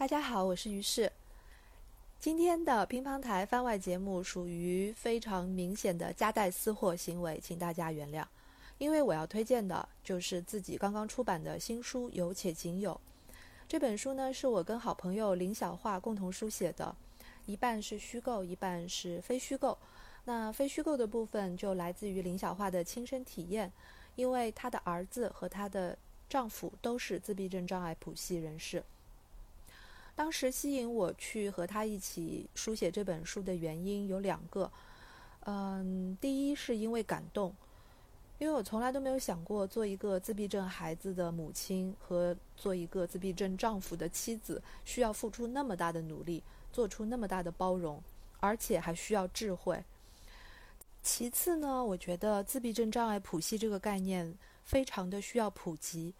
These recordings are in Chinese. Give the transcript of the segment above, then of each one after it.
大家好，我是于适。今天的乒乓台番外节目属于非常明显的夹带私货行为，请大家原谅。因为我要推荐的就是自己刚刚出版的新书《有且仅有》。这本书呢，是我跟好朋友林小桦共同书写的，一半是虚构，一半是非虚构。那非虚构的部分就来自于林小桦的亲身体验，因为她的儿子和她的丈夫都是自闭症障碍谱系人士。当时吸引我去和他一起书写这本书的原因有两个，嗯，第一是因为感动，因为我从来都没有想过做一个自闭症孩子的母亲和做一个自闭症丈夫的妻子需要付出那么大的努力，做出那么大的包容，而且还需要智慧。其次呢，我觉得自闭症障碍谱系这个概念非常的需要普及。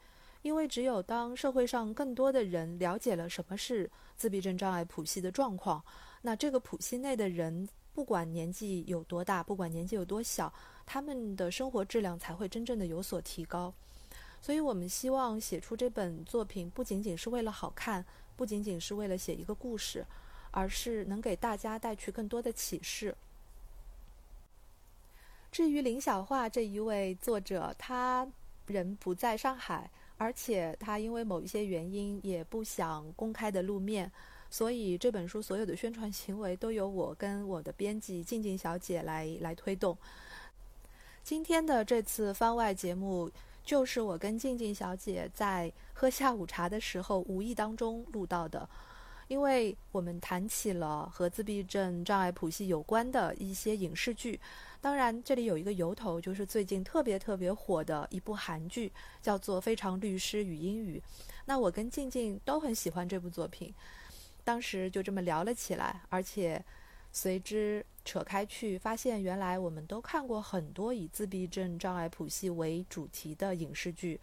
因为只有当社会上更多的人了解了什么是自闭症障碍谱系的状况，那这个谱系内的人，不管年纪有多大，不管年纪有多小，他们的生活质量才会真正的有所提高。所以我们希望写出这本作品，不仅仅是为了好看，不仅仅是为了写一个故事，而是能给大家带去更多的启示。至于林小桦这一位作者，他人不在上海。而且他因为某一些原因也不想公开的露面，所以这本书所有的宣传行为都由我跟我的编辑静静小姐来来推动。今天的这次番外节目，就是我跟静静小姐在喝下午茶的时候无意当中录到的。因为我们谈起了和自闭症障碍谱系有关的一些影视剧，当然这里有一个由头，就是最近特别特别火的一部韩剧，叫做《非常律师与英语》。那我跟静静都很喜欢这部作品，当时就这么聊了起来，而且随之扯开去，发现原来我们都看过很多以自闭症障碍谱系为主题的影视剧，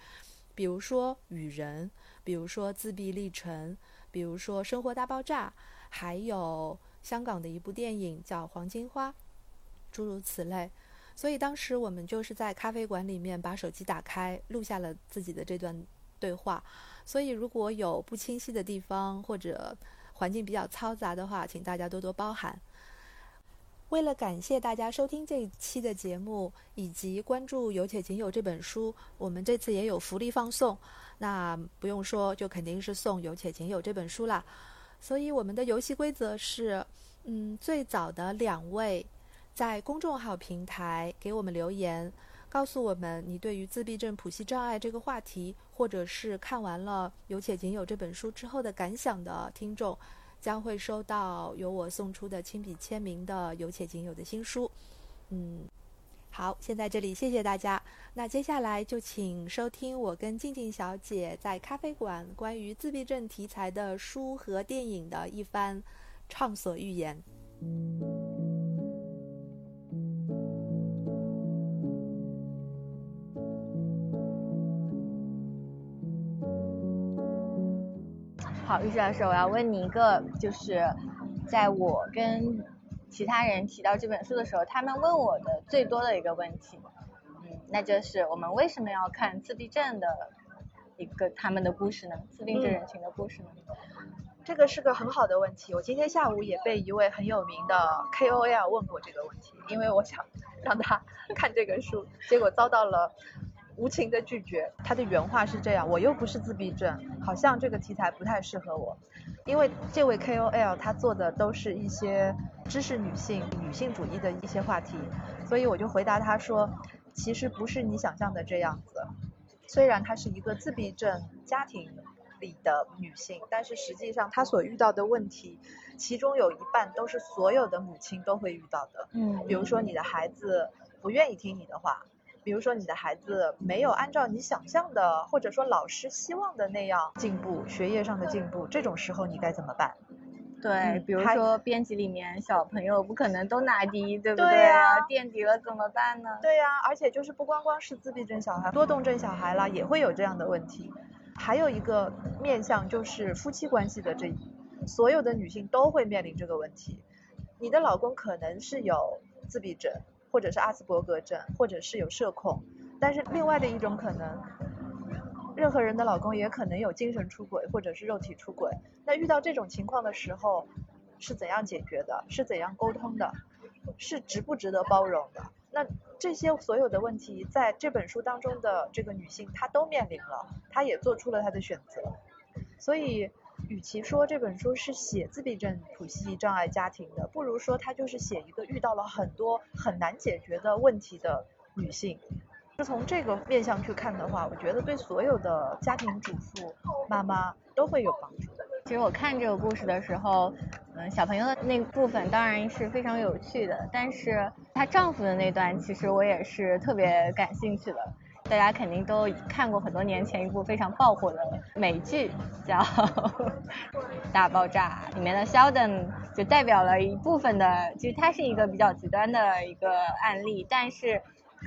比如说《雨人》，比如说《自闭历程》。比如说《生活大爆炸》，还有香港的一部电影叫《黄金花》，诸如此类。所以当时我们就是在咖啡馆里面把手机打开，录下了自己的这段对话。所以如果有不清晰的地方或者环境比较嘈杂的话，请大家多多包涵。为了感谢大家收听这一期的节目，以及关注《有且仅有》这本书，我们这次也有福利放送。那不用说，就肯定是送《有且仅有》这本书啦。所以我们的游戏规则是：嗯，最早的两位在公众号平台给我们留言，告诉我们你对于自闭症谱系障碍这个话题，或者是看完了《有且仅有》这本书之后的感想的听众。将会收到由我送出的亲笔签名的有且仅有的新书。嗯，好，先在这里谢谢大家。那接下来就请收听我跟静静小姐在咖啡馆关于自闭症题材的书和电影的一番畅所欲言。好，于老师，我要问你一个，就是在我跟其他人提到这本书的时候，他们问我的最多的一个问题，嗯，那就是我们为什么要看自闭症的一个他们的故事呢？自闭症人群的故事呢？这个是个很好的问题。我今天下午也被一位很有名的 KOL 问过这个问题，因为我想让他 看这个书，结果遭到了。无情的拒绝，他的原话是这样：我又不是自闭症，好像这个题材不太适合我。因为这位 KOL 他做的都是一些知识女性、女性主义的一些话题，所以我就回答他说，其实不是你想象的这样子。虽然她是一个自闭症家庭里的女性，但是实际上她所遇到的问题，其中有一半都是所有的母亲都会遇到的。嗯，比如说你的孩子不愿意听你的话。比如说你的孩子没有按照你想象的，或者说老师希望的那样进步，学业上的进步，这种时候你该怎么办？对，比如说编辑里面小朋友不可能都拿第一，对不对呀？垫底了怎么办呢？对呀，而且就是不光光是自闭症小孩，多动症小孩啦也会有这样的问题。还有一个面向就是夫妻关系的这，所有的女性都会面临这个问题。你的老公可能是有自闭症。或者是阿斯伯格症，或者是有社恐，但是另外的一种可能，任何人的老公也可能有精神出轨或者是肉体出轨。那遇到这种情况的时候，是怎样解决的？是怎样沟通的？是值不值得包容的？那这些所有的问题，在这本书当中的这个女性，她都面临了，她也做出了她的选择。所以，与其说这本书是写自闭症谱系障碍家庭的，不如说它就是写一个遇到了很多很难解决的问题的女性。就从这个面向去看的话，我觉得对所有的家庭主妇、妈妈都会有帮助的。其实我看这个故事的时候，嗯，小朋友的那部分当然是非常有趣的，但是她丈夫的那段，其实我也是特别感兴趣的。大家肯定都看过很多年前一部非常爆火的美剧，叫《大爆炸》，里面的 Sheldon 就代表了一部分的，其实他是一个比较极端的一个案例，但是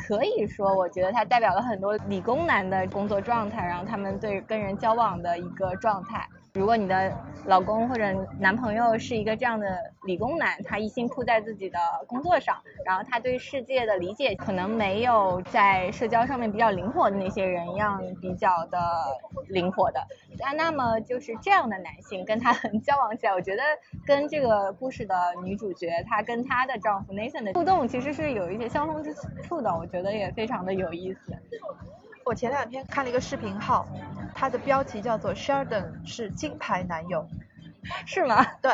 可以说，我觉得他代表了很多理工男的工作状态，然后他们对跟人交往的一个状态。如果你的老公或者男朋友是一个这样的理工男，他一心扑在自己的工作上，然后他对世界的理解可能没有在社交上面比较灵活的那些人一样比较的灵活的，那那么就是这样的男性跟他交往起来，我觉得跟这个故事的女主角她跟她的丈夫 Nathan 的互动其实是有一些相通之处的，我觉得也非常的有意思。我前两天看了一个视频号，它的标题叫做 Sheldon 是金牌男友，是吗？对，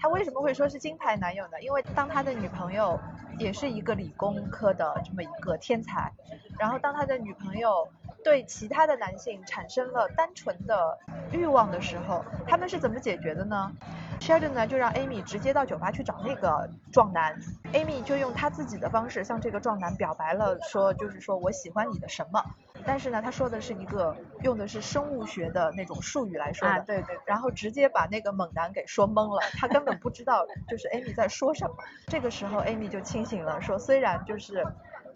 他为什么会说是金牌男友呢？因为当他的女朋友也是一个理工科的这么一个天才，然后当他的女朋友对其他的男性产生了单纯的欲望的时候，他们是怎么解决的呢？Sheldon 呢就让 Amy 直接到酒吧去找那个壮男，Amy 就用他自己的方式向这个壮男表白了，说就是说我喜欢你的什么。但是呢，他说的是一个用的是生物学的那种术语来说的，对对，然后直接把那个猛男给说懵了，他根本不知道就是 Amy 在说什么。这个时候 Amy 就清醒了，说虽然就是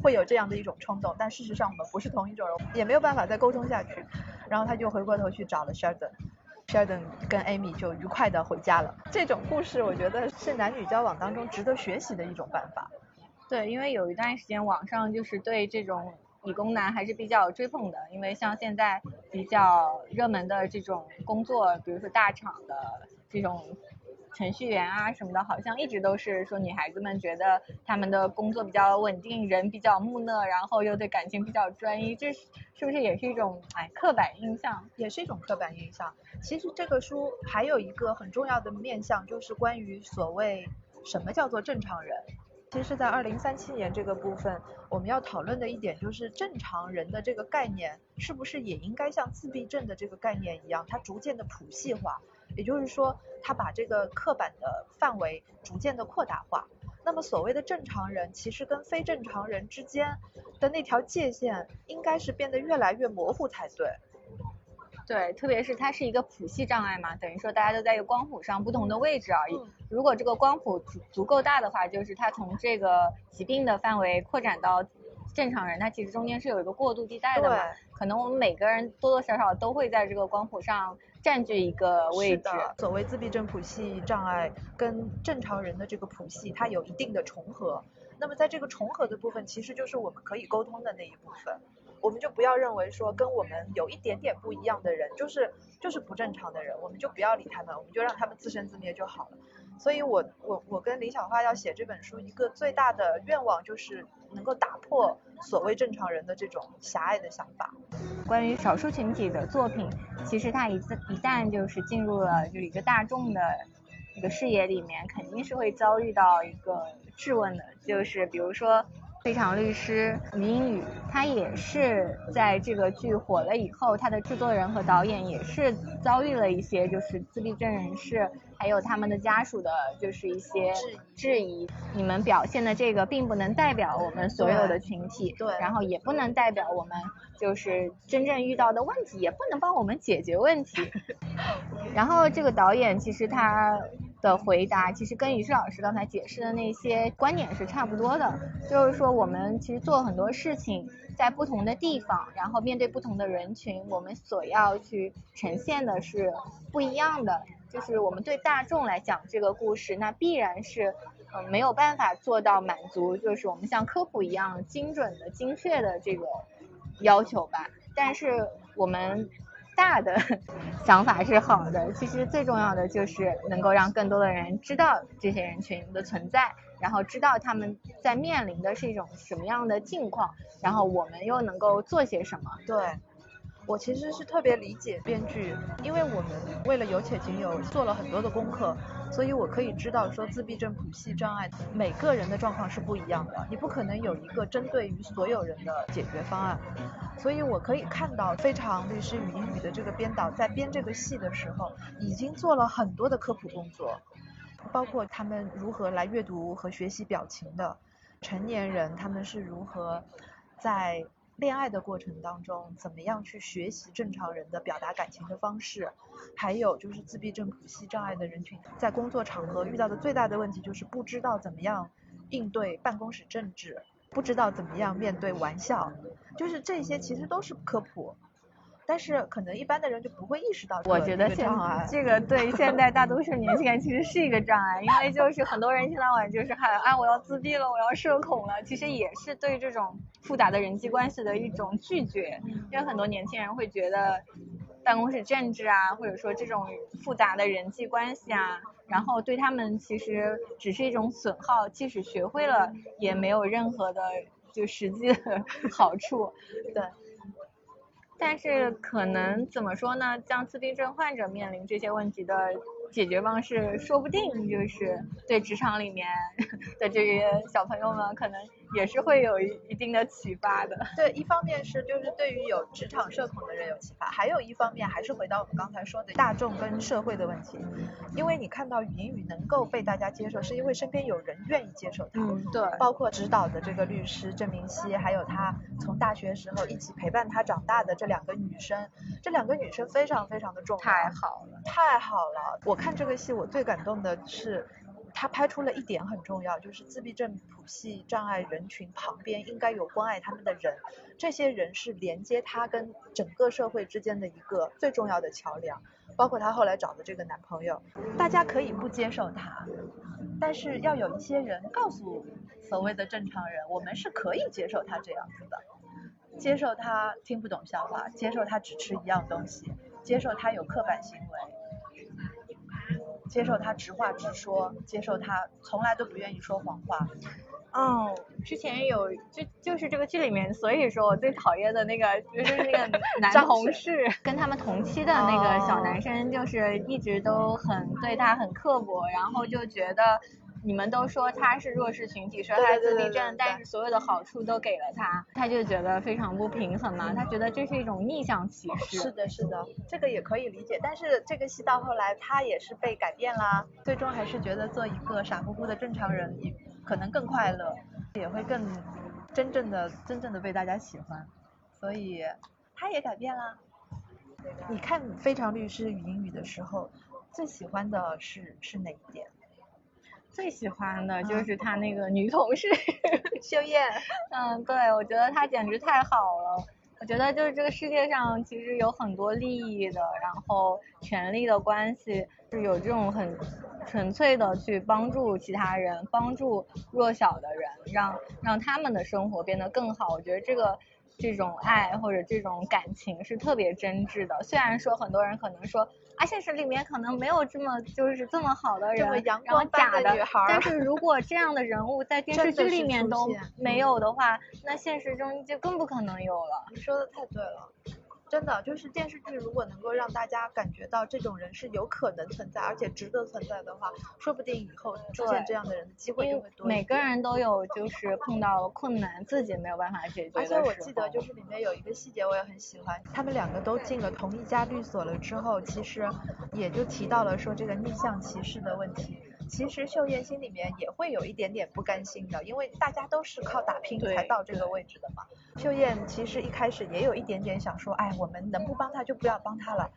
会有这样的一种冲动，但事实上我们不是同一种人，也没有办法再沟通下去。然后他就回过头去找了 Sheldon，Sheldon 跟 Amy 就愉快的回家了。这种故事我觉得是男女交往当中值得学习的一种办法。对，因为有一段时间网上就是对这种。理工男还是比较追捧的，因为像现在比较热门的这种工作，比如说大厂的这种程序员啊什么的，好像一直都是说女孩子们觉得他们的工作比较稳定，人比较木讷，然后又对感情比较专一，这是不是也是一种哎刻板印象？也是一种刻板印象。其实这个书还有一个很重要的面向，就是关于所谓什么叫做正常人。其实，在二零三七年这个部分，我们要讨论的一点就是正常人的这个概念，是不是也应该像自闭症的这个概念一样，它逐渐的谱系化，也就是说，他把这个刻板的范围逐渐的扩大化。那么，所谓的正常人，其实跟非正常人之间的那条界限，应该是变得越来越模糊才对。对，特别是它是一个谱系障碍嘛，等于说大家都在一个光谱上不同的位置而已。如果这个光谱足足够大的话，就是它从这个疾病的范围扩展到正常人，它其实中间是有一个过渡地带的嘛。可能我们每个人多多少少都会在这个光谱上占据一个位置。所谓自闭症谱系障碍跟正常人的这个谱系，它有一定的重合。那么在这个重合的部分，其实就是我们可以沟通的那一部分。我们就不要认为说跟我们有一点点不一样的人就是就是不正常的人，我们就不要理他们，我们就让他们自生自灭就好了。所以我我我跟李小花要写这本书，一个最大的愿望就是能够打破所谓正常人的这种狭隘的想法。关于少数群体的作品，其实它一一旦就是进入了就一个大众的一个视野里面，肯定是会遭遇到一个质问的，就是比如说。非常律师于英语，他也是在这个剧火了以后，他的制作人和导演也是遭遇了一些就是自闭症人士还有他们的家属的，就是一些质疑。你们表现的这个并不能代表我们所有的群体，对，然后也不能代表我们就是真正遇到的问题，也不能帮我们解决问题。然后这个导演其实他。的回答其实跟于适老师刚才解释的那些观点是差不多的，就是说我们其实做很多事情在不同的地方，然后面对不同的人群，我们所要去呈现的是不一样的。就是我们对大众来讲这个故事，那必然是嗯没有办法做到满足，就是我们像科普一样精准的、精确的这个要求吧。但是我们大的 想法是好的。其实最重要的就是能够让更多的人知道这些人群的存在，然后知道他们在面临的是一种什么样的境况，然后我们又能够做些什么。对。我其实是特别理解编剧，因为我们为了有且仅有做了很多的功课，所以我可以知道说自闭症谱系障碍每个人的状况是不一样的，你不可能有一个针对于所有人的解决方案，所以我可以看到非常律师语音语的这个编导在编这个戏的时候，已经做了很多的科普工作，包括他们如何来阅读和学习表情的，成年人他们是如何在。恋爱的过程当中，怎么样去学习正常人的表达感情的方式？还有就是自闭症谱系障碍的人群，在工作场合遇到的最大的问题就是不知道怎么样应对办公室政治，不知道怎么样面对玩笑，就是这些其实都是科普。但是可能一般的人就不会意识到，我觉得现这个对现在大多数年轻人其实是一个障碍，因为就是很多人一天到晚就是喊啊我要自闭了，我要社恐了，其实也是对这种复杂的人际关系的一种拒绝，因为很多年轻人会觉得办公室政治啊，或者说这种复杂的人际关系啊，然后对他们其实只是一种损耗，即使学会了也没有任何的就实际的 好处，对。但是可能怎么说呢？像自闭症患者面临这些问题的。解决方式说不定就是对职场里面 的这些小朋友们，可能也是会有一一定的启发的。对，一方面是就是对于有职场社恐的人有启发，还有一方面还是回到我们刚才说的大众跟社会的问题。因为你看到语音语能够被大家接受，是因为身边有人愿意接受它。嗯，对。包括指导的这个律师郑明熙，还有他从大学时候一起陪伴他长大的这两个女生，这两个女生非常非常的重要。太好了，太好了，我。看这个戏，我最感动的是，他拍出了一点很重要，就是自闭症谱系障碍人群旁边应该有关爱他们的人，这些人是连接他跟整个社会之间的一个最重要的桥梁。包括他后来找的这个男朋友，大家可以不接受他，但是要有一些人告诉所谓的正常人，我们是可以接受他这样子的，接受他听不懂笑话，接受他只吃一样东西，接受他有刻板行。接受他直话直说，接受他从来都不愿意说谎话。嗯，之前有就就是这个剧里面，所以说我最讨厌的那个就是那个 男同事，跟他们同期的那个小男生，就是一直都很对他很刻薄，然后就觉得。你们都说他是弱势群体，说他自闭症，但是所有的好处都给了他，他就觉得非常不平衡嘛。他觉得这是一种逆向歧视。是的，是的，这个也可以理解。但是这个戏到后来他也是被改变啦，最终还是觉得做一个傻乎乎的正常人，也可能更快乐，也会更真正的真正的被大家喜欢。所以他也改变啦。你看《非常律师语音语》的时候，最喜欢的是是哪一点？最喜欢的就是他那个女同事 秀艳，嗯，对，我觉得他简直太好了。我觉得就是这个世界上其实有很多利益的，然后权力的关系，是有这种很纯粹的去帮助其他人，帮助弱小的人，让让他们的生活变得更好。我觉得这个。这种爱或者这种感情是特别真挚的。虽然说很多人可能说啊，现实里面可能没有这么就是这么好的人，然后假的女孩。但是如果这样的人物在电视剧里面都没有的话，那现实中就更不可能有了。你说的太对了。真的就是电视剧，如果能够让大家感觉到这种人是有可能存在，而且值得存在的话，说不定以后出现这样的人的机会就会多。每个人都有就是碰到困难自己没有办法解决而且我记得就是里面有一个细节我也很喜欢，他们两个都进了同一家律所了之后，其实也就提到了说这个逆向歧视的问题。其实秀艳心里面也会有一点点不甘心的，因为大家都是靠打拼才到这个位置的嘛。秀艳其实一开始也有一点点想说，哎，我们能不帮他就不要帮他了。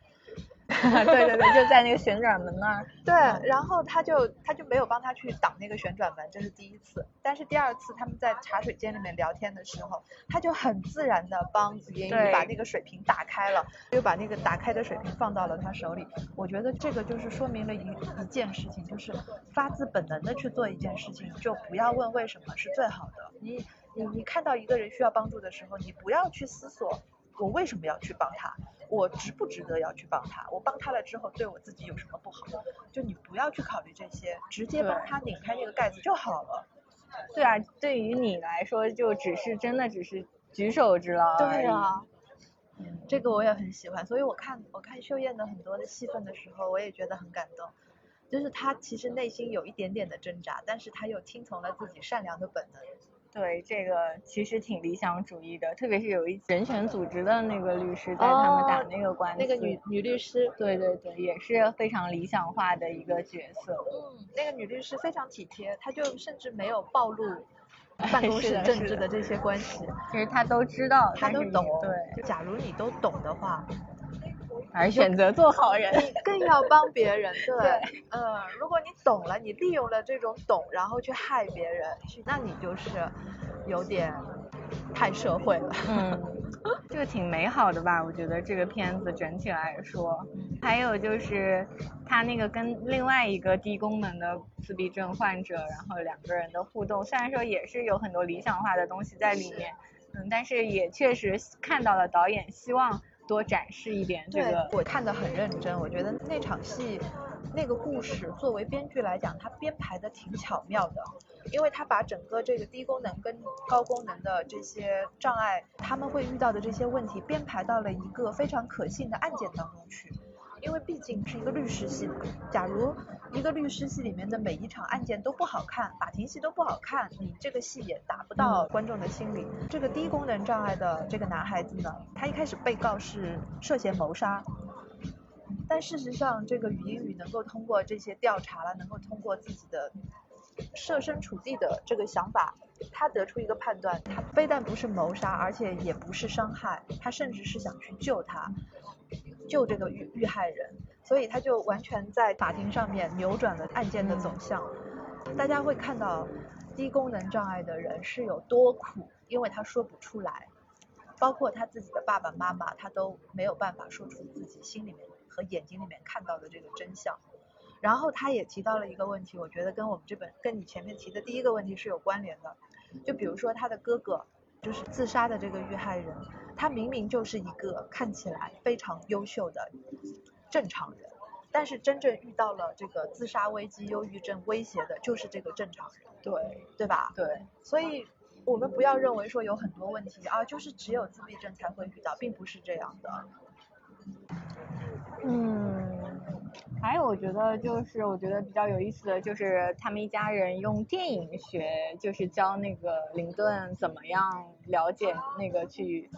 对对对，就在那个旋转门那儿。对，然后他就他就没有帮他去挡那个旋转门，这是第一次。但是第二次他们在茶水间里面聊天的时候，他就很自然的帮语音语把那个水瓶打开了，又把那个打开的水瓶放到了他手里。我觉得这个就是说明了一一件事情，就是发自本能的去做一件事情，就不要问为什么是最好的。你你你看到一个人需要帮助的时候，你不要去思索我为什么要去帮他。我值不值得要去帮他？我帮他了之后，对我自己有什么不好？就你不要去考虑这些，直接帮他拧开这个盖子就好了。对啊，对于你来说，就只是真的只是举手之劳。对啊，这个我也很喜欢，所以我看我看秀艳的很多的戏份的时候，我也觉得很感动。就是她其实内心有一点点的挣扎，但是她又听从了自己善良的本能。对，这个其实挺理想主义的，特别是有一人权组织的那个律师带他们打那个官司，那个女女律师，对对对，也是非常理想化的一个角色。嗯，那个女律师非常体贴，她就甚至没有暴露办公室政治的这些关系，其实她都知道，她都懂。对，假如你都懂的话。而选择做好人，你 更要帮别人。对，嗯，如果你懂了，你利用了这种懂，然后去害别人，那你就是有点太社会了。嗯，这个挺美好的吧？我觉得这个片子整体来说，还有就是他那个跟另外一个低功能的自闭症患者，然后两个人的互动，虽然说也是有很多理想化的东西在里面，嗯，但是也确实看到了导演希望。多展示一点这个，我看得很认真。我觉得那场戏，那个故事，作为编剧来讲，他编排的挺巧妙的，因为他把整个这个低功能跟高功能的这些障碍，他们会遇到的这些问题，编排到了一个非常可信的案件当中去。因为毕竟是一个律师戏，假如一个律师戏里面的每一场案件都不好看，法庭戏都不好看，你这个戏也达不到观众的心理。这个低功能障碍的这个男孩子呢，他一开始被告是涉嫌谋杀，但事实上这个语音语能够通过这些调查了，能够通过自己的设身处地的这个想法，他得出一个判断，他非但不是谋杀，而且也不是伤害，他甚至是想去救他。救这个遇遇害人，所以他就完全在法庭上面扭转了案件的走向。大家会看到低功能障碍的人是有多苦，因为他说不出来，包括他自己的爸爸妈妈，他都没有办法说出自己心里面和眼睛里面看到的这个真相。然后他也提到了一个问题，我觉得跟我们这本跟你前面提的第一个问题是有关联的，就比如说他的哥哥。就是自杀的这个遇害人，他明明就是一个看起来非常优秀的正常人，但是真正遇到了这个自杀危机、忧郁症威胁的，就是这个正常人，对对吧？对，所以我们不要认为说有很多问题啊，就是只有自闭症才会遇到，并不是这样的。嗯。还有，我觉得就是我觉得比较有意思的就是他们一家人用电影学，就是教那个林顿怎么样了解那个去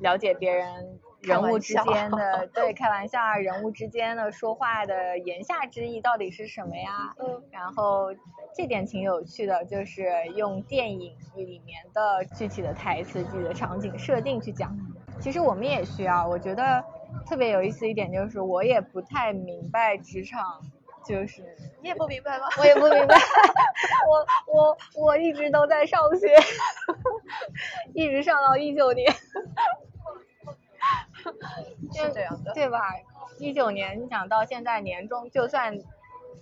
了解别人人物之间的对开玩笑啊，人物之间的说话的言下之意到底是什么呀？嗯。然后这点挺有趣的，就是用电影里面的具体的台词、具体的场景设定去讲。其实我们也需要，我觉得。特别有意思一点就是，我也不太明白职场，就是你也不明白吗？我也不明白，我我我一直都在上学，一直上到一九年，是这样的，对吧？一九年你想到现在年终，就算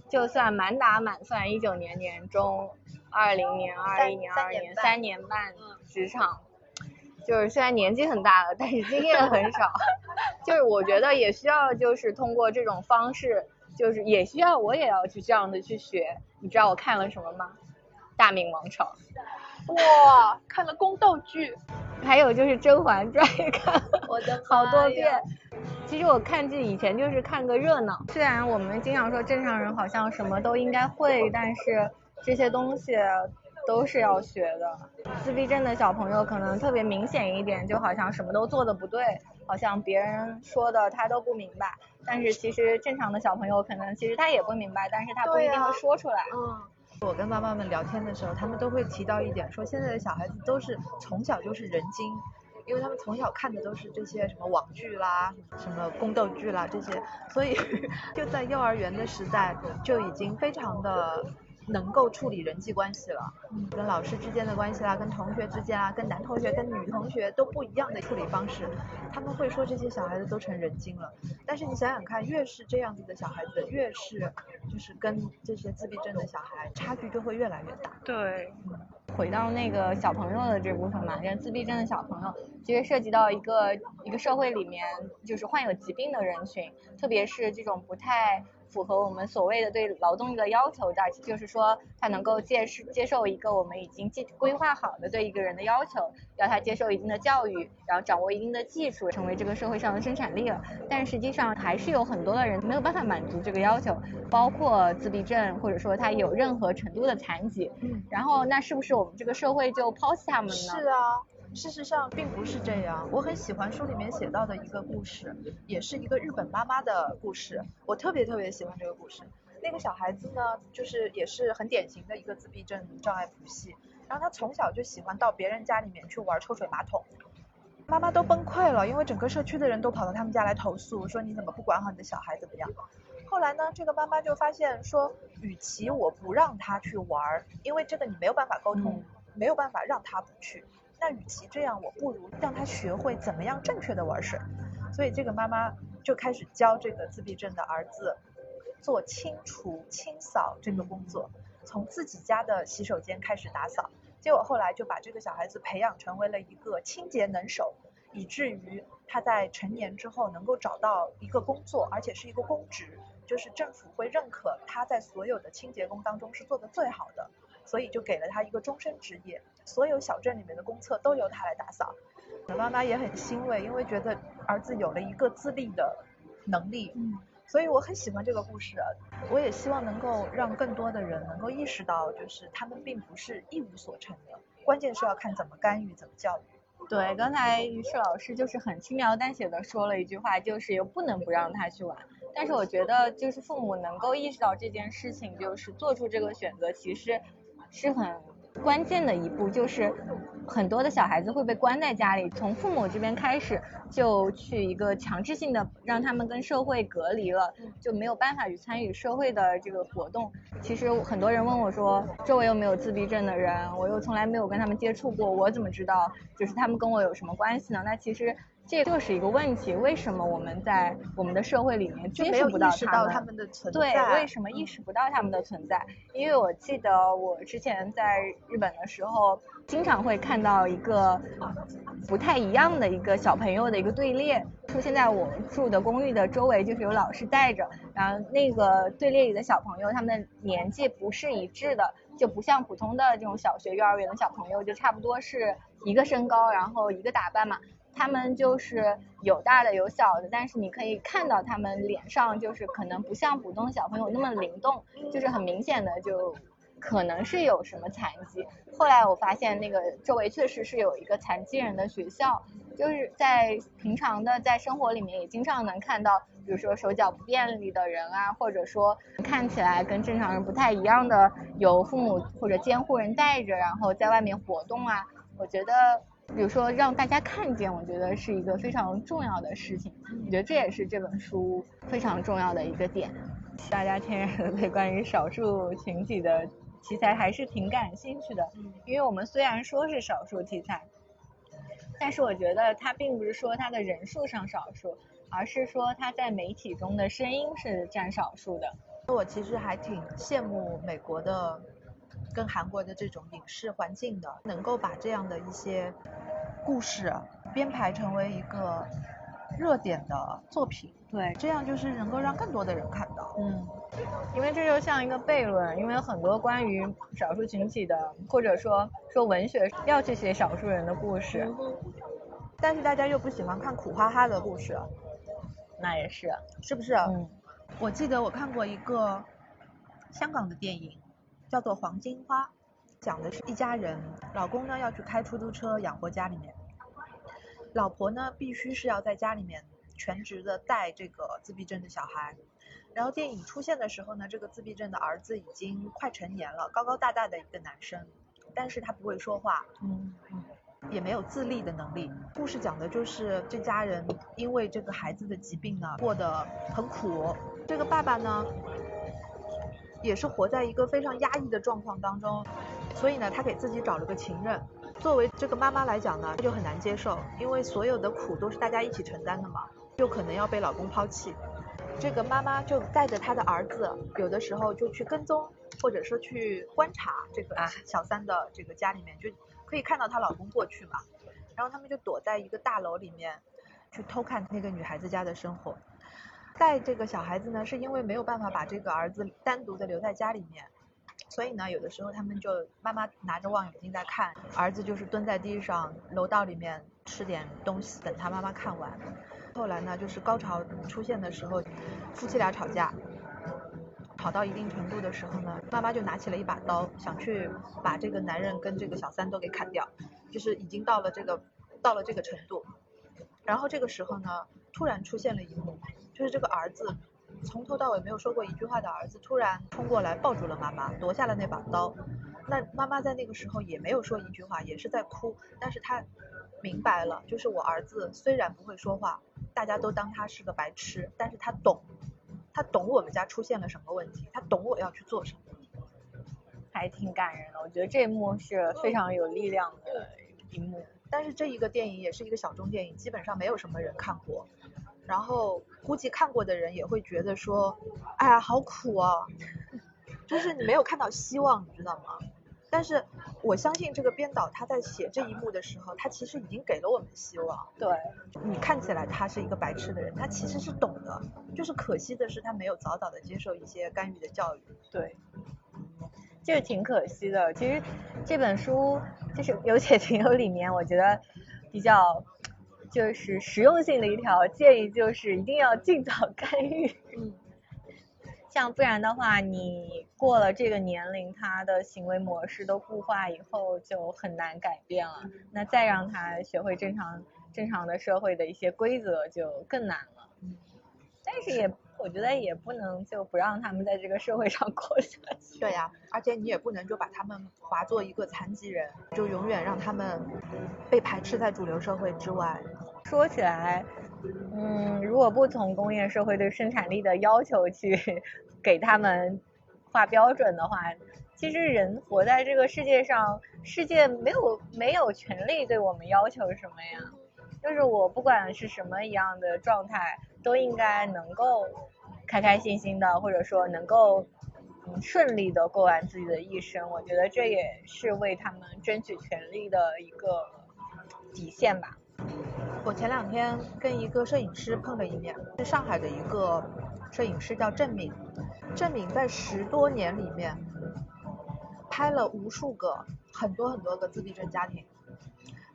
就算满打满算，一九年年终，二零年、二一年、二二年三年半职场。就是虽然年纪很大了，但是经验很少。就是我觉得也需要，就是通过这种方式，就是也需要我也要去这样的去学。你知道我看了什么吗？大明王朝。哇，看了宫斗剧。还有就是《甄嬛传》也看了 好多遍。其实我看剧以前就是看个热闹。虽然我们经常说正常人好像什么都应该会，但是这些东西。都是要学的。自闭症的小朋友可能特别明显一点，就好像什么都做的不对，好像别人说的他都不明白。但是其实正常的小朋友可能其实他也不明白，但是他不一定会说出来。嗯，我跟妈妈们聊天的时候，他们都会提到一点，说现在的小孩子都是从小就是人精，因为他们从小看的都是这些什么网剧啦、什么宫斗剧啦这些，所以 就在幼儿园的时代就已经非常的。能够处理人际关系了，跟老师之间的关系啦，跟同学之间啊，跟男同学、跟女同学都不一样的处理方式。他们会说这些小孩子都成人精了，但是你想想看，越是这样子的小孩子，越是就是跟这些自闭症的小孩差距就会越来越大。对，回到那个小朋友的这部分嘛，跟自闭症的小朋友，其实涉及到一个一个社会里面就是患有疾病的人群，特别是这种不太。符合我们所谓的对劳动力的要求的，就是说他能够接受接受一个我们已经计规划好的对一个人的要求，要他接受一定的教育，然后掌握一定的技术，成为这个社会上的生产力了。但实际上还是有很多的人没有办法满足这个要求，包括自闭症，或者说他有任何程度的残疾。嗯。然后那是不是我们这个社会就抛弃他们呢？是啊。事实上并不是这样，我很喜欢书里面写到的一个故事，也是一个日本妈妈的故事，我特别特别喜欢这个故事。那个小孩子呢，就是也是很典型的一个自闭症障碍谱系，然后他从小就喜欢到别人家里面去玩抽水马桶，妈妈都崩溃了，因为整个社区的人都跑到他们家来投诉，说你怎么不管好你的小孩怎么样。后来呢，这个妈妈就发现说，与其我不让他去玩，因为这个你没有办法沟通，没有办法让他不去。那与其这样，我不如让他学会怎么样正确的玩水。所以这个妈妈就开始教这个自闭症的儿子做清除、清扫这个工作，从自己家的洗手间开始打扫。结果后来就把这个小孩子培养成为了一个清洁能手，以至于他在成年之后能够找到一个工作，而且是一个公职，就是政府会认可他在所有的清洁工当中是做的最好的。所以就给了他一个终身职业，所有小镇里面的公厕都由他来打扫。妈妈也很欣慰，因为觉得儿子有了一个自立的能力。嗯，所以我很喜欢这个故事。我也希望能够让更多的人能够意识到，就是他们并不是一无所成的，关键是要看怎么干预，怎么教育。对，刚才于适老师就是很轻描淡写的说了一句话，就是又不能不让他去玩。但是我觉得，就是父母能够意识到这件事情，就是做出这个选择，其实。是很关键的一步，就是很多的小孩子会被关在家里，从父母这边开始就去一个强制性的让他们跟社会隔离了，就没有办法去参与社会的这个活动。其实很多人问我说，周围又没有自闭症的人，我又从来没有跟他们接触过，我怎么知道就是他们跟我有什么关系呢？那其实。这就是一个问题，为什么我们在我们的社会里面接触不到他们的存在？对，为什么意识不到他们的存在？因为我记得我之前在日本的时候，经常会看到一个不太一样的一个小朋友的一个队列出现在我住的公寓的周围，就是有老师带着，然后那个队列里的小朋友，他们的年纪不是一致的，就不像普通的这种小学、幼儿园的小朋友，就差不多是一个身高，然后一个打扮嘛。他们就是有大的有小的，但是你可以看到他们脸上就是可能不像普通小朋友那么灵动，就是很明显的就可能是有什么残疾。后来我发现那个周围确实是有一个残疾人的学校，就是在平常的在生活里面也经常能看到，比如说手脚不便利的人啊，或者说看起来跟正常人不太一样的，有父母或者监护人带着，然后在外面活动啊，我觉得。比如说让大家看见，我觉得是一个非常重要的事情。我觉得这也是这本书非常重要的一个点。大家天然的对关于少数群体的题材还是挺感兴趣的，因为我们虽然说是少数题材，但是我觉得它并不是说它的人数上少数，而是说它在媒体中的声音是占少数的。我其实还挺羡慕美国的。跟韩国的这种影视环境的，能够把这样的一些故事编排成为一个热点的作品，对，这样就是能够让更多的人看到。嗯，因为这就像一个悖论，因为很多关于少数群体的，或者说说文学要去写少数人的故事，但是大家又不喜欢看苦哈哈的故事，那也是，是不是？嗯，我记得我看过一个香港的电影。叫做黄金花，讲的是一家人，老公呢要去开出租车养活家里面，老婆呢必须是要在家里面全职的带这个自闭症的小孩。然后电影出现的时候呢，这个自闭症的儿子已经快成年了，高高大大的一个男生，但是他不会说话，嗯嗯，也没有自立的能力。故事讲的就是这家人因为这个孩子的疾病呢过得很苦，这个爸爸呢。也是活在一个非常压抑的状况当中，所以呢，她给自己找了个情人。作为这个妈妈来讲呢，她就很难接受，因为所有的苦都是大家一起承担的嘛，就可能要被老公抛弃。这个妈妈就带着她的儿子，有的时候就去跟踪，或者说去观察这个啊小三的这个家里面，就可以看到她老公过去嘛。然后他们就躲在一个大楼里面，去偷看那个女孩子家的生活。带这个小孩子呢，是因为没有办法把这个儿子单独的留在家里面，所以呢，有的时候他们就妈妈拿着望远镜在看，儿子就是蹲在地上楼道里面吃点东西，等他妈妈看完。后来呢，就是高潮出现的时候，夫妻俩吵架，吵到一定程度的时候呢，妈妈就拿起了一把刀，想去把这个男人跟这个小三都给砍掉，就是已经到了这个到了这个程度。然后这个时候呢，突然出现了一幕，就是这个儿子从头到尾没有说过一句话的儿子，突然冲过来抱住了妈妈，夺下了那把刀。那妈妈在那个时候也没有说一句话，也是在哭，但是她明白了，就是我儿子虽然不会说话，大家都当他是个白痴，但是他懂，他懂我们家出现了什么问题，他懂我要去做什么。还挺感人的。我觉得这一幕是非常有力量的一幕。但是这一个电影也是一个小众电影，基本上没有什么人看过。然后估计看过的人也会觉得说，哎呀，好苦啊，就是你没有看到希望，你知道吗？但是我相信这个编导他在写这一幕的时候，他其实已经给了我们希望。对，你看起来他是一个白痴的人，他其实是懂的，就是可惜的是他没有早早的接受一些干预的教育。对，就是挺可惜的。其实这本书就是有 且挺有里面，我觉得比较就是实用性的一条建议，就是一定要尽早干预。嗯，像不然的话，你过了这个年龄，他的行为模式都固化以后，就很难改变了。那再让他学会正常正常的社会的一些规则，就更难了。嗯但是也，我觉得也不能就不让他们在这个社会上过下去。对呀、而且你也不能就把他们划作一个残疾人，就永远让他们被排斥在主流社会之外。说起来，嗯，如果不从工业社会对生产力的要求去 给他们划标准的话，其实人活在这个世界上，世界没有没有权利对我们要求什么呀。就是我不管是什么一样的状态，都应该能够开开心心的，或者说能够顺利的过完自己的一生。我觉得这也是为他们争取权利的一个底线吧。我前两天跟一个摄影师碰了一面，是上海的一个摄影师叫郑敏。郑敏在十多年里面拍了无数个、很多很多个自闭症家庭。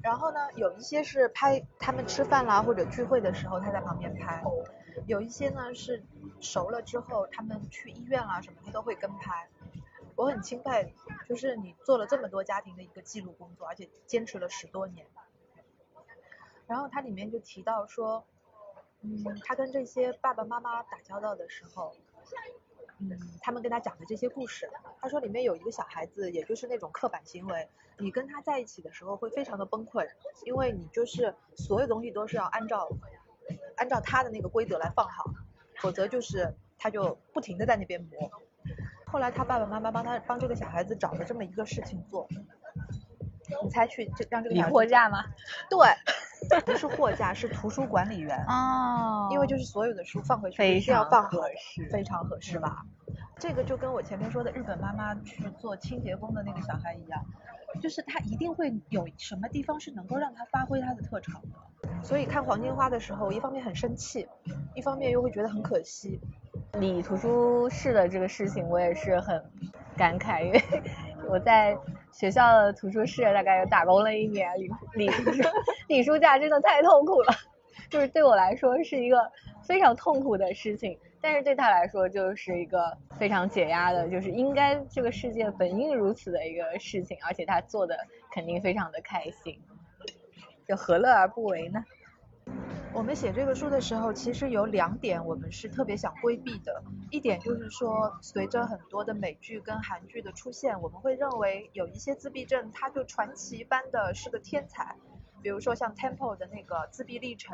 然后呢，有一些是拍他们吃饭啦或者聚会的时候他在旁边拍，有一些呢是熟了之后他们去医院啦什么他都会跟拍。我很钦佩，就是你做了这么多家庭的一个记录工作，而且坚持了十多年。然后它里面就提到说，嗯，他跟这些爸爸妈妈打交道的时候，他们跟他讲的这些故事，他说里面有一个小孩子，也就是那种刻板行为，你跟他在一起的时候会非常的崩溃，因为你就是所有东西都是要按照按照他的那个规则来放好，否则就是他就不停的在那边磨。后来他爸爸妈妈帮他帮这个小孩子找了这么一个事情做，你猜去这让这个货架吗？对，不是货架，是图书管理员。哦因为就是所有的书放回去非必须要常放合适非常合适吧？这个就跟我前面说的日本妈妈去做清洁工的那个小孩一样，就是他一定会有什么地方是能够让他发挥他的特长的。所以看黄金花的时候，一方面很生气，一方面又会觉得很可惜。理图书室的这个事情，我也是很感慨，因为我在学校的图书室大概打工了一年，理理 理书架真的太痛苦了，就是对我来说是一个非常痛苦的事情，但是对他来说就是一个非常解压的，就是应该这个世界本应如此的一个事情，而且他做的肯定非常的开心，就何乐而不为呢？我们写这个书的时候，其实有两点我们是特别想规避的。一点就是说，随着很多的美剧跟韩剧的出现，我们会认为有一些自闭症，他就传奇般的是个天才。比如说像 Temple 的那个自闭历程，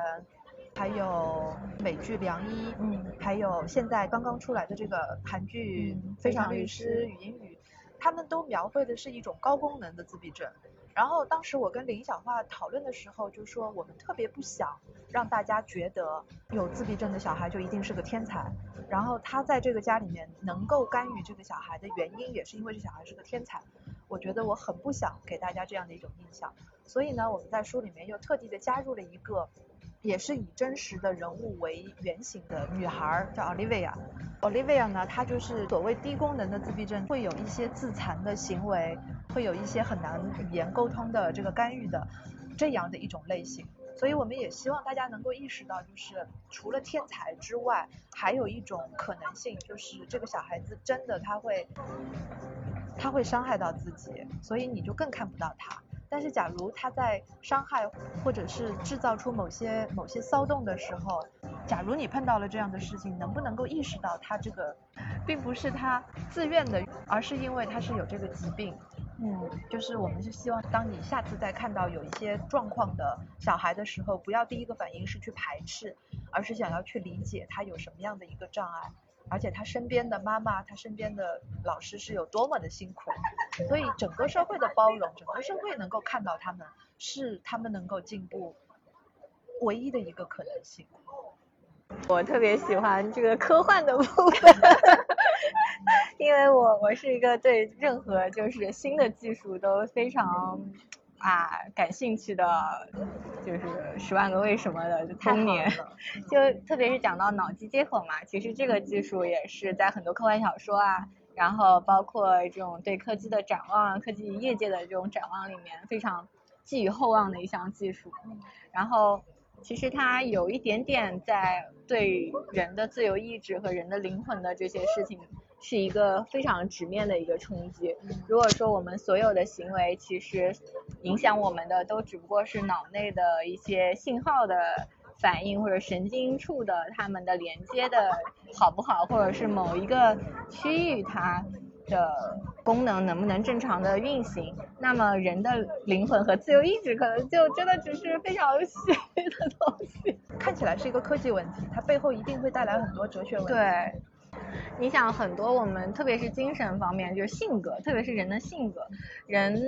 还有美剧《良医》，嗯，还有现在刚刚出来的这个韩剧嗯《非常律师语音语》，他们都描绘的是一种高功能的自闭症。然后当时我跟林小桦讨论的时候，就说我们特别不想让大家觉得有自闭症的小孩就一定是个天才，然后他在这个家里面能够干预这个小孩的原因，也是因为这小孩是个天才。我觉得我很不想给大家这样的一种印象，所以呢，我们在书里面又特地的加入了一个，也是以真实的人物为原型的女孩，叫 Olivia。Olivia 呢，她就是所谓低功能的自闭症，会有一些自残的行为，会有一些很难语言沟通的这个干预的这样的一种类型。所以我们也希望大家能够意识到，就是除了天才之外，还有一种可能性，就是这个小孩子真的他会。他会伤害到自己，所以你就更看不到他。但是，假如他在伤害或者是制造出某些某些骚动的时候，假如你碰到了这样的事情，能不能够意识到他这个并不是他自愿的，而是因为他是有这个疾病。嗯，就是我们是希望，当你下次再看到有一些状况的小孩的时候，不要第一个反应是去排斥，而是想要去理解他有什么样的一个障碍。而且他身边的妈妈，他身边的老师是有多么的辛苦，所以整个社会的包容，整个社会能够看到他们，是他们能够进步唯一的一个可能性。我特别喜欢这个科幻的部分，因为我我是一个对任何就是新的技术都非常。啊，感兴趣的，就是十万个为什么的童年，就特别是讲到脑机接口嘛，其实这个技术也是在很多科幻小说啊，然后包括这种对科技的展望、科技业界的这种展望里面非常寄予厚望的一项技术。然后其实它有一点点在对人的自由意志和人的灵魂的这些事情。是一个非常直面的一个冲击。如果说我们所有的行为，其实影响我们的都只不过是脑内的一些信号的反应，或者神经处的它们的连接的好不好，或者是某一个区域它的功能能不能正常的运行，那么人的灵魂和自由意志可能就真的只是非常虚的东西。看起来是一个科技问题，它背后一定会带来很多哲学问题。对。你想很多，我们特别是精神方面，就是性格，特别是人的性格，人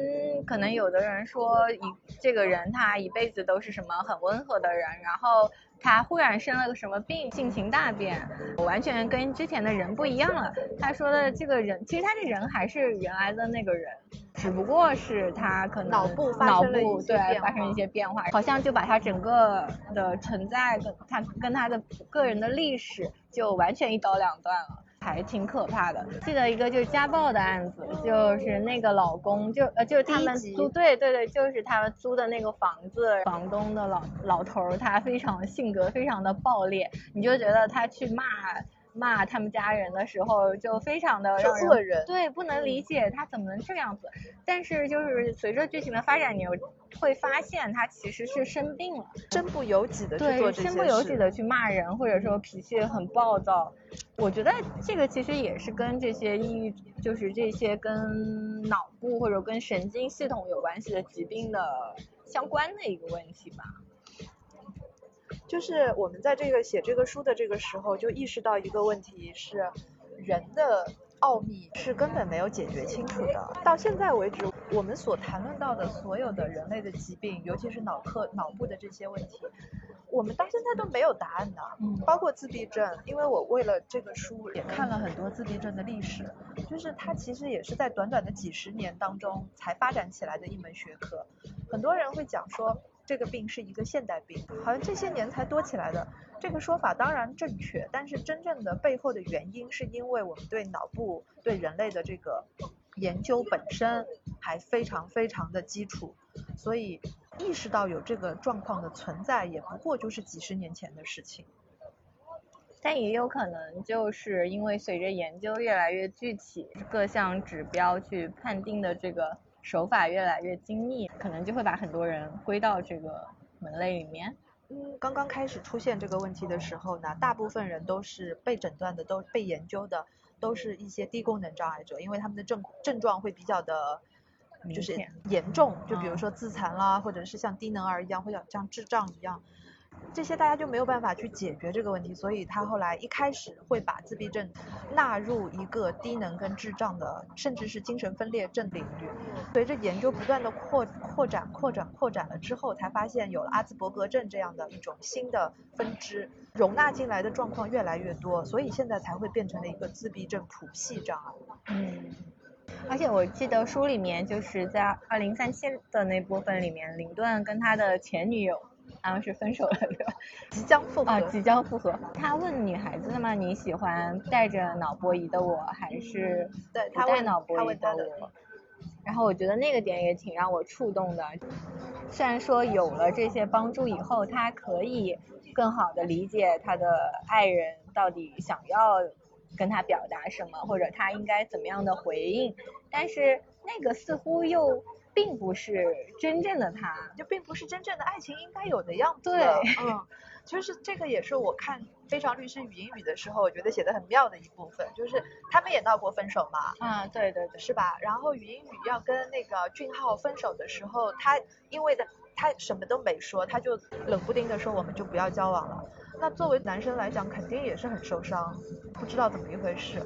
可能有的人说一这个人他一辈子都是什么很温和的人，然后他忽然生了个什么病，性情大变，完全跟之前的人不一样了。他说的这个人，其实他这人还是原来的那个人，只不过是他可能脑部脑部对发生一些变化，好像就把他整个的存在跟他跟他的个人的历史就完全一刀两断了。还挺可怕的。记得一个就是家暴的案子，就是那个老公就呃就是他们租对对对，就是他们租的那个房子，房东的老老头儿他非常性格非常的暴烈，你就觉得他去骂。骂他们家人的时候就非常的让人对不能理解他怎么能这样子，但是就是随着剧情的发展，你会发现他其实是生病了，身不由己的去做这些身不由己的去骂人，或者说脾气很暴躁。我觉得这个其实也是跟这些抑郁，就是这些跟脑部或者跟神经系统有关系的疾病的相关的一个问题吧。就是我们在这个写这个书的这个时候，就意识到一个问题是，人的奥秘是根本没有解决清楚的。到现在为止，我们所谈论到的所有的人类的疾病，尤其是脑科、脑部的这些问题，我们到现在都没有答案的。嗯，包括自闭症，因为我为了这个书也看了很多自闭症的历史，就是它其实也是在短短的几十年当中才发展起来的一门学科。很多人会讲说。这个病是一个现代病，好像这些年才多起来的。这个说法当然正确，但是真正的背后的原因是因为我们对脑部、对人类的这个研究本身还非常非常的基础，所以意识到有这个状况的存在，也不过就是几十年前的事情。但也有可能就是因为随着研究越来越具体，各项指标去判定的这个。手法越来越精密，可能就会把很多人归到这个门类里面。嗯，刚刚开始出现这个问题的时候呢，大部分人都是被诊断的，都被研究的，都是一些低功能障碍者，因为他们的症症状会比较的，就是严重，就比如说自残啦，或者是像低能儿一样，或者像智障一样。这些大家就没有办法去解决这个问题，所以他后来一开始会把自闭症纳入一个低能跟智障的，甚至是精神分裂症领域。随着研究不断的扩扩展、扩展、扩展了之后，才发现有了阿兹伯格症这样的一种新的分支，容纳进来的状况越来越多，所以现在才会变成了一个自闭症谱系障碍。嗯。而且我记得书里面就是在二零三七的那部分里面，林顿跟他的前女友。好像是分手了，对吧？即将复合啊，即将复合。他问女孩子的嘛，你喜欢带着脑波仪的我，还是不带脑波仪的我？然后我觉得那个点也挺让我触动的。虽然说有了这些帮助以后，他可以更好的理解他的爱人到底想要跟他表达什么，或者他应该怎么样的回应，但是那个似乎又。并不是真正的他，就并不是真正的爱情应该有的样子。对，嗯，就是这个也是我看《非常律师语音语》的时候，我觉得写的很妙的一部分，就是他们也闹过分手嘛。嗯，对对对，是吧？然后语音语要跟那个俊浩分手的时候，他因为的他什么都没说，他就冷不丁的说我们就不要交往了。那作为男生来讲，肯定也是很受伤，不知道怎么一回事。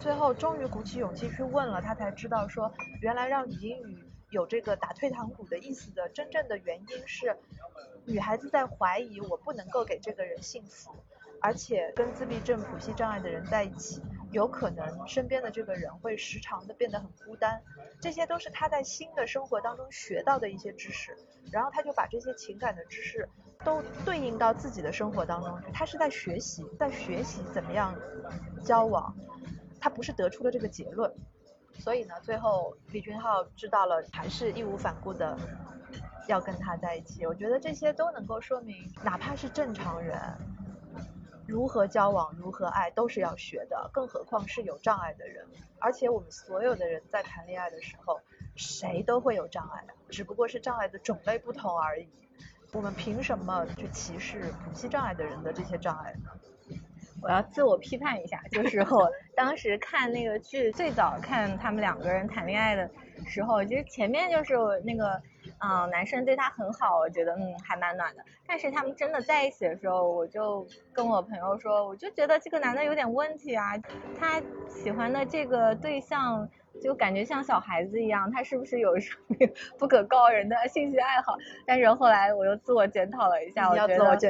最后终于鼓起勇气去问了，他才知道说，原来让语音语。有这个打退堂鼓的意思的真正的原因是，女孩子在怀疑我不能够给这个人幸福，而且跟自闭症谱系障碍的人在一起，有可能身边的这个人会时常的变得很孤单，这些都是她在新的生活当中学到的一些知识，然后她就把这些情感的知识都对应到自己的生活当中去，她是在学习，在学习怎么样交往，她不是得出了这个结论。所以呢，最后李俊浩知道了，还是义无反顾的要跟他在一起。我觉得这些都能够说明，哪怕是正常人，如何交往、如何爱，都是要学的。更何况是有障碍的人。而且我们所有的人在谈恋爱的时候，谁都会有障碍，只不过是障碍的种类不同而已。我们凭什么去歧视不系障碍的人的这些障碍呢？我要自我批判一下，就是我当时看那个剧，最早看他们两个人谈恋爱的时候，其实前面就是那个，嗯，男生对她很好，我觉得嗯还蛮暖的。但是他们真的在一起的时候，我就跟我朋友说，我就觉得这个男的有点问题啊，他喜欢的这个对象。就感觉像小孩子一样，他是不是有什么 不可告人的兴趣爱好？但是后来我又自我检讨了一下，我觉得，就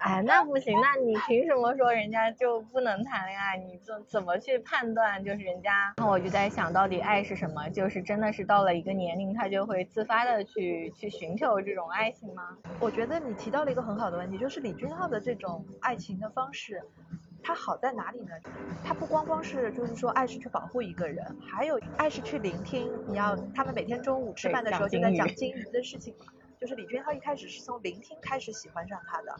哎，那不行，那你凭什么说人家就不能谈恋爱？你怎怎么去判断就是人家？然后我就在想到底爱是什么？就是真的是到了一个年龄，他就会自发的去去寻求这种爱情吗？我觉得你提到了一个很好的问题，就是李俊浩的这种爱情的方式。它好在哪里呢？它不光光是就是说爱是去保护一个人，还有爱是去聆听。你要他们每天中午吃饭的时候就在讲金鱼的事情嘛，就是李俊浩一开始是从聆听开始喜欢上他的，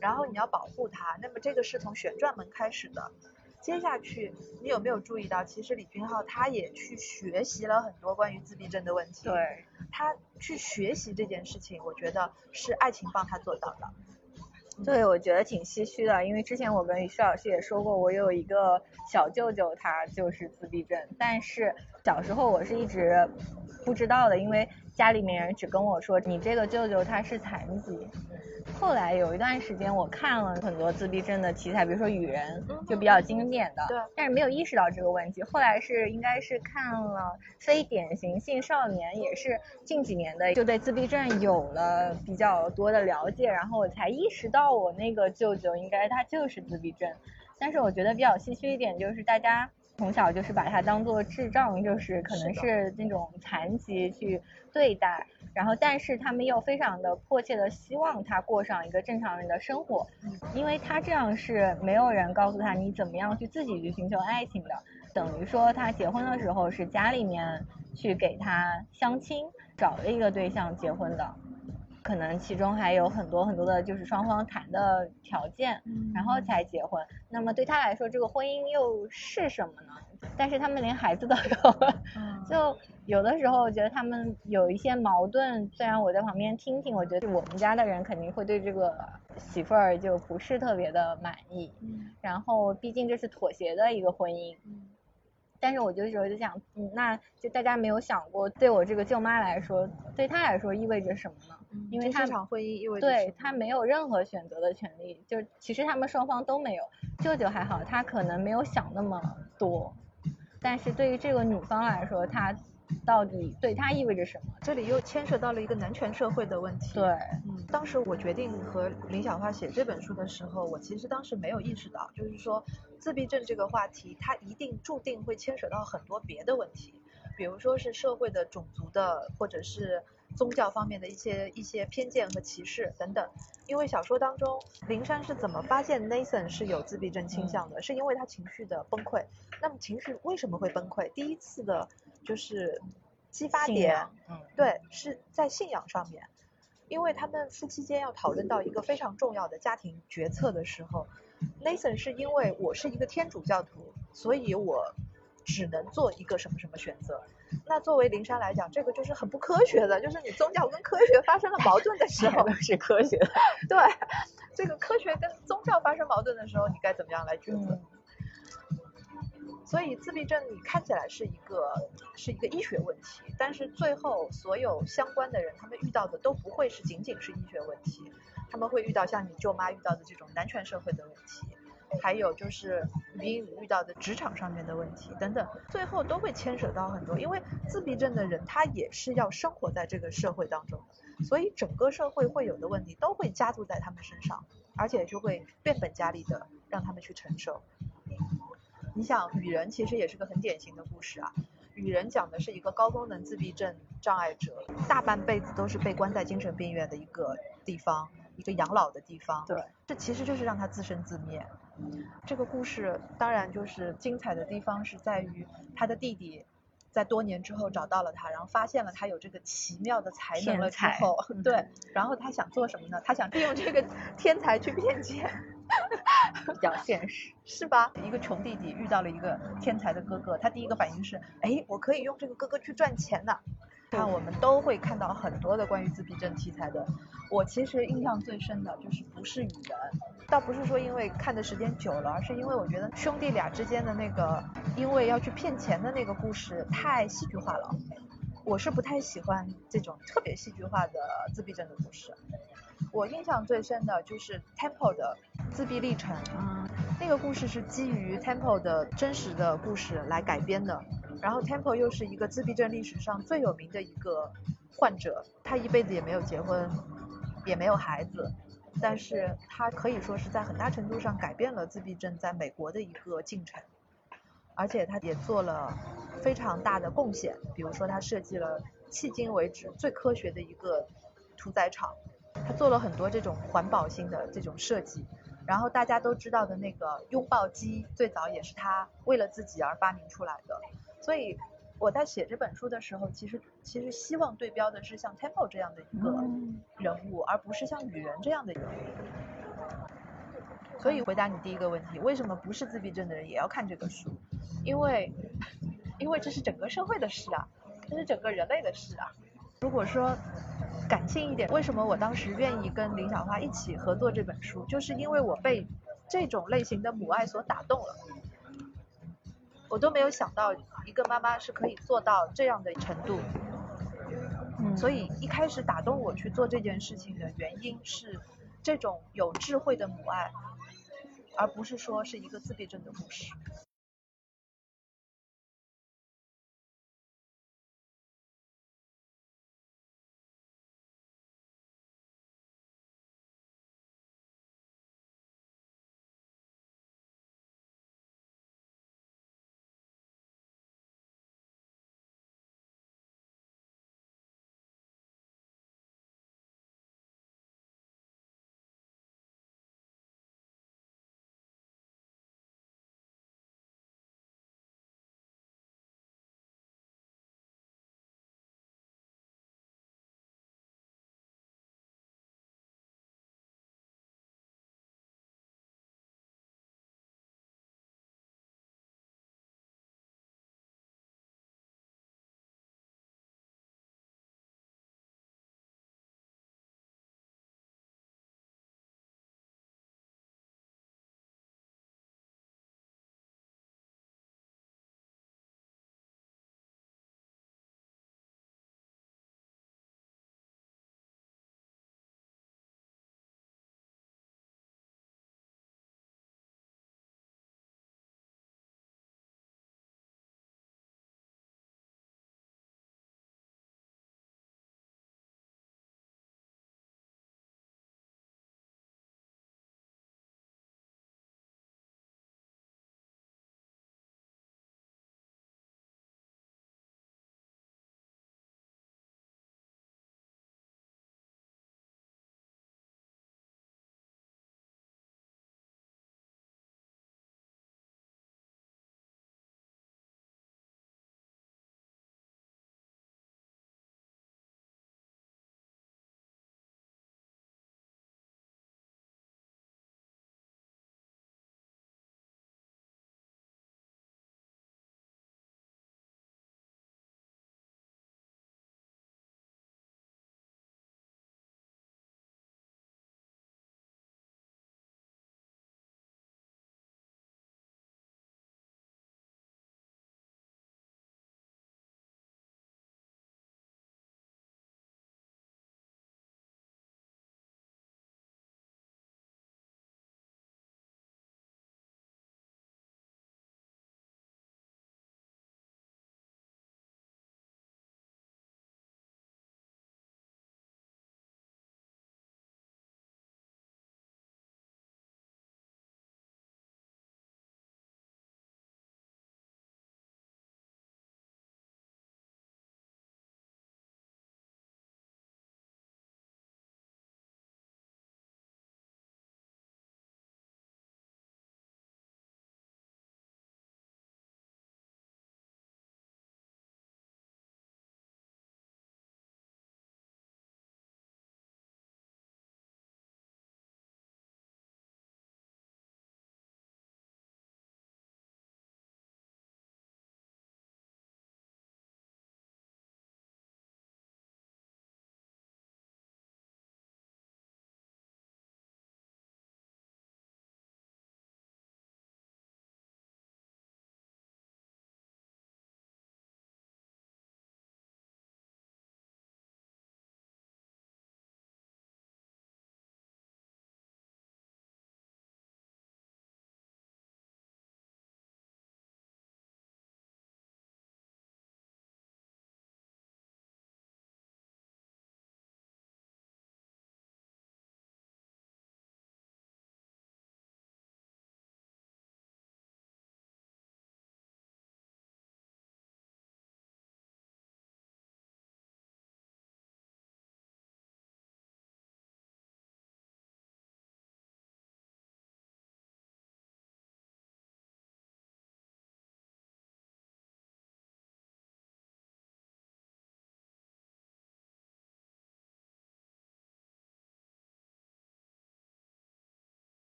然后你要保护他，那么这个是从旋转门开始的。接下去你有没有注意到，其实李俊浩他也去学习了很多关于自闭症的问题。对，他去学习这件事情，我觉得是爱情帮他做到的。对，我觉得挺唏嘘的，因为之前我跟徐老师也说过，我有一个小舅舅，他就是自闭症，但是小时候我是一直不知道的，因为家里面人只跟我说你这个舅舅他是残疾。后来有一段时间，我看了很多自闭症的题材，比如说《雨人》，就比较经典的，对，但是没有意识到这个问题。后来是应该是看了《非典型性少年》，也是近几年的，就对自闭症有了比较多的了解，然后我才意识到我那个舅舅应该他就是自闭症。但是我觉得比较唏嘘一点，就是大家从小就是把他当做智障，就是可能是那种残疾去对待。然后，但是他们又非常的迫切的希望他过上一个正常人的生活，因为他这样是没有人告诉他你怎么样去自己去寻求爱情的，等于说他结婚的时候是家里面去给他相亲找了一个对象结婚的，可能其中还有很多很多的就是双方谈的条件，然后才结婚。那么对他来说，这个婚姻又是什么呢？但是他们连孩子都有了，就。有的时候我觉得他们有一些矛盾，虽然我在旁边听听，我觉得我们家的人肯定会对这个媳妇儿就不是特别的满意。然后毕竟这是妥协的一个婚姻。但是我就是我就想，嗯，那就大家没有想过，对我这个舅妈来说，对她来说意味着什么呢？因为她这场婚姻意味着对她没有任何选择的权利，就其实他们双方都没有。舅舅还好，他可能没有想那么多，但是对于这个女方来说，她到底对他意味着什么？这里又牵涉到了一个男权社会的问题。对，嗯，当时我决定和林小花写这本书的时候，我其实当时没有意识到，就是说自闭症这个话题，它一定注定会牵扯到很多别的问题，比如说是社会的、种族的，或者是宗教方面的一些一些偏见和歧视等等。因为小说当中，林珊是怎么发现 Nathan 是有自闭症倾向的？是因为他情绪的崩溃。那么情绪为什么会崩溃？第一次的就是激发点，嗯，对，是在信仰上面，因为他们夫妻间要讨论到一个非常重要的家庭决策的时候，Nathan 是因为我是一个天主教徒，所以我只能做一个什么什么选择。那作为灵山来讲，这个就是很不科学的，就是你宗教跟科学发生了矛盾的时 候，是科学的。对，这个科学跟宗教发生矛盾的时候，你该怎么样来抉择？嗯所以自闭症你看起来是一个是一个医学问题，但是最后所有相关的人，他们遇到的都不会是仅仅是医学问题，他们会遇到像你舅妈遇到的这种男权社会的问题，还有就是语音遇到的职场上面的问题等等，最后都会牵扯到很多，因为自闭症的人他也是要生活在这个社会当中的，所以整个社会会有的问题都会加注在他们身上，而且就会变本加厉的让他们去承受。你想，雨人其实也是个很典型的故事啊。雨人讲的是一个高功能自闭症障碍者，大半辈子都是被关在精神病院的一个地方，一个养老的地方。对，这其实就是让他自生自灭。这个故事当然就是精彩的地方是在于他的弟弟在多年之后找到了他，然后发现了他有这个奇妙的才能了之后，嗯对，然后他想做什么呢？他想利用这个天才去骗钱。比较现实。是吧？一个穷弟弟遇到了一个天才的哥哥，他第一个反应是，哎，我可以用这个哥哥去赚钱呢。看我们都会看到很多的关于自闭症题材的，我其实印象最深的就是《不是雨人》，倒不是说因为看的时间久了，而是因为我觉得兄弟俩之间的那个因为要去骗钱的那个故事太戏剧化了。我是不太喜欢这种特别戏剧化的自闭症的故事。我印象最深的就是 Temple 的自闭历程，嗯，那个故事是基于 Temple 的真实的故事来改编的。然后 Temple 又是一个自闭症历史上最有名的一个患者，他一辈子也没有结婚，也没有孩子，但是他可以说是在很大程度上改变了自闭症在美国的一个进程，而且他也做了非常大的贡献，比如说他设计了迄今为止最科学的一个屠宰场，他做了很多这种环保性的这种设计。然后大家都知道的那个拥抱机，最早也是他为了自己而发明出来的。所以我在写这本书的时候，其实其实希望对标的是像 Temple 这样的一个嗯人物，而不是像雨人这样的人物。所以回答你第一个问题，为什么不是自闭症的人也要看这个书？因为因为这是整个社会的事啊，这是整个人类的事啊。如果说感性一点，为什么我当时愿意跟林小花一起合作这本书，就是因为我被这种类型的母爱所打动了。我都没有想到一个妈妈是可以做到这样的程度，嗯，所以一开始打动我去做这件事情的原因是这种有智慧的母爱，而不是说是一个自闭症的故事。